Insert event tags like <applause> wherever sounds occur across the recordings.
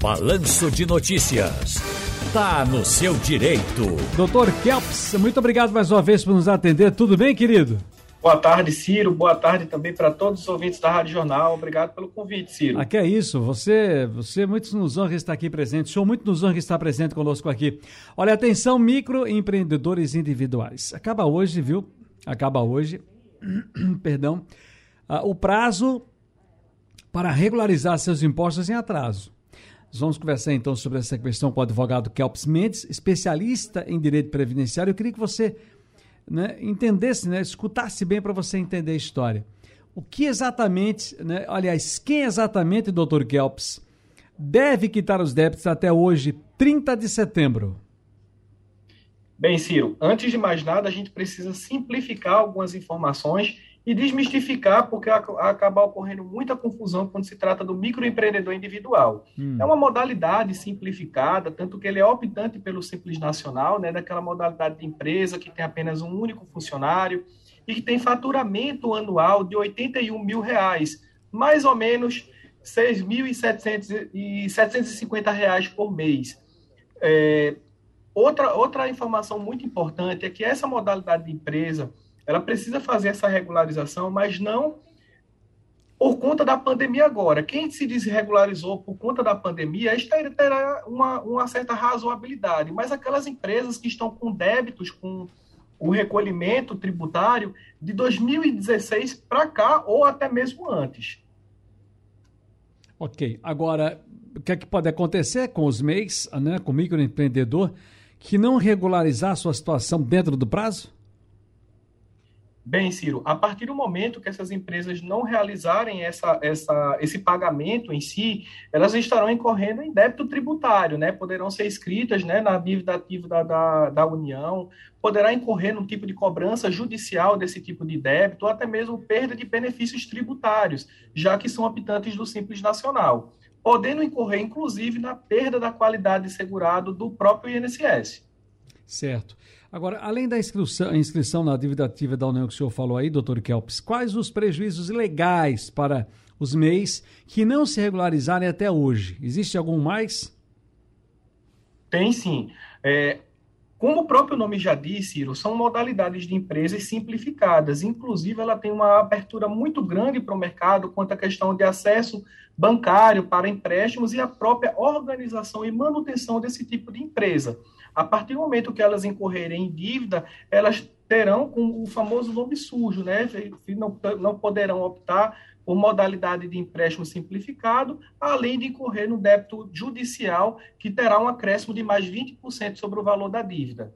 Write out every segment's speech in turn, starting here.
Balanço de Notícias. Tá no seu direito. Doutor Kelps, muito obrigado mais uma vez por nos atender. Tudo bem, querido? Boa tarde, Ciro. Boa tarde também para todos os ouvintes da Rádio Jornal. Obrigado pelo convite, Ciro. Aqui é isso. Você, você muito nos honra estar aqui presente. O senhor muito nos honra estar presente conosco aqui. Olha, atenção, microempreendedores individuais. Acaba hoje, viu? Acaba hoje. <clears throat> Perdão. Ah, o prazo para regularizar seus impostos em atraso. Nós vamos conversar então sobre essa questão com o advogado Kelps Mendes, especialista em direito previdenciário. Eu queria que você né, entendesse, né, escutasse bem para você entender a história. O que exatamente, né, aliás, quem exatamente, doutor Kelps, deve quitar os débitos até hoje, 30 de setembro? Bem, Ciro, antes de mais nada, a gente precisa simplificar algumas informações e desmistificar, porque acaba ocorrendo muita confusão quando se trata do microempreendedor individual. Hum. É uma modalidade simplificada, tanto que ele é optante pelo Simples Nacional, né, daquela modalidade de empresa que tem apenas um único funcionário e que tem faturamento anual de 81 mil reais, mais ou menos 6.750 reais por mês. É, outra, outra informação muito importante é que essa modalidade de empresa ela precisa fazer essa regularização, mas não por conta da pandemia agora. Quem se desregularizou por conta da pandemia, terá uma, uma certa razoabilidade, mas aquelas empresas que estão com débitos, com o recolhimento tributário de 2016 para cá ou até mesmo antes. Ok. Agora, o que é que pode acontecer com os MEIs, né, com o microempreendedor, que não regularizar sua situação dentro do prazo? Bem, Ciro, a partir do momento que essas empresas não realizarem essa, essa, esse pagamento em si, elas estarão incorrendo em débito tributário, né? Poderão ser inscritas né, na dívida ativa da, da, União, poderá incorrer num tipo de cobrança judicial desse tipo de débito, ou até mesmo perda de benefícios tributários, já que são habitantes do Simples Nacional, podendo incorrer, inclusive, na perda da qualidade segurado do próprio INSS. Certo. Agora, além da inscrição, inscrição na dívida ativa da União que o senhor falou aí, doutor Kelps, quais os prejuízos legais para os MEIs que não se regularizarem até hoje? Existe algum mais? Tem sim. É, como o próprio nome já disse, Ciro, são modalidades de empresas simplificadas. Inclusive, ela tem uma abertura muito grande para o mercado quanto à questão de acesso bancário para empréstimos e a própria organização e manutenção desse tipo de empresa. A partir do momento que elas incorrerem em dívida, elas terão com o famoso nome sujo, né? Não, não poderão optar por modalidade de empréstimo simplificado, além de incorrer no débito judicial, que terá um acréscimo de mais 20% sobre o valor da dívida.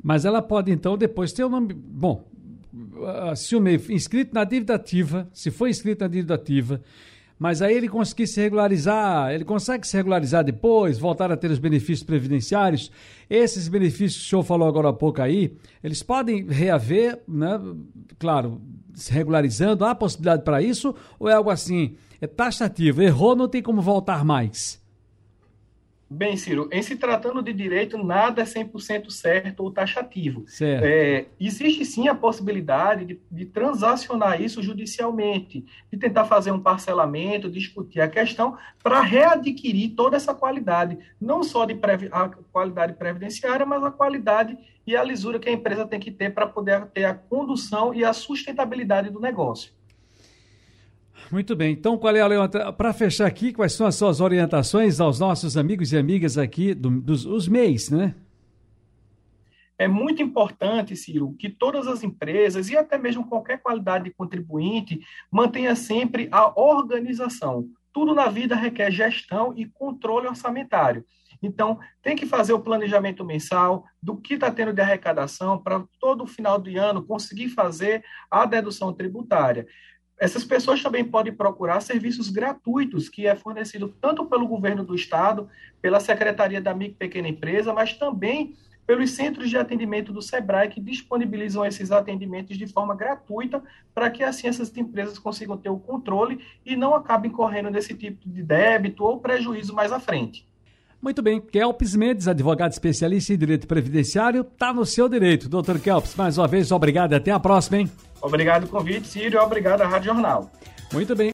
Mas ela pode, então, depois ter o nome. Bom, se o MEI inscrito na dívida ativa, se for inscrito na dívida ativa, mas aí ele conseguir se regularizar, ele consegue se regularizar depois, voltar a ter os benefícios previdenciários. Esses benefícios que o senhor falou agora há pouco aí, eles podem reaver, né? Claro, se regularizando, há possibilidade para isso? Ou é algo assim, é taxativo, errou, não tem como voltar mais? Bem, Ciro, em se tratando de direito, nada é 100% certo ou taxativo. Certo. É, existe sim a possibilidade de, de, transacionar isso judicialmente, de tentar fazer um parcelamento, discutir a questão para readquirir toda essa qualidade, não só de a qualidade previdenciária, mas a qualidade e a lisura que a empresa tem que ter para poder ter a condução e a sustentabilidade do negócio. Muito bem. Então, qual é a para fechar aqui, quais são as suas orientações aos nossos amigos e amigas aqui do, dos os MEIs, né? É muito importante, Ciro, que todas as empresas e até mesmo qualquer qualidade de contribuinte mantenha sempre a organização. Tudo na vida requer gestão e controle orçamentário. Então, tem que fazer o planejamento mensal do que está tendo de arrecadação para todo o final do ano conseguir fazer a dedução tributária. Essas pessoas também podem procurar serviços gratuitos que é fornecido tanto pelo governo do estado, pela Secretaria da Micro Pequena Empresa, mas também pelos centros de atendimento do SEBRAE que disponibilizam esses atendimentos de forma gratuita para que assim essas empresas consigam ter o controle e não acabem correndo nesse tipo de débito ou prejuízo mais à frente. Muito bem, Kelps Mendes, advogado especialista em direito previdenciário, está no seu direito. Doutor Kelps, mais uma vez, obrigado e até a próxima, hein? Obrigado pelo convite, Círio, obrigado à Rádio Jornal. Muito bem.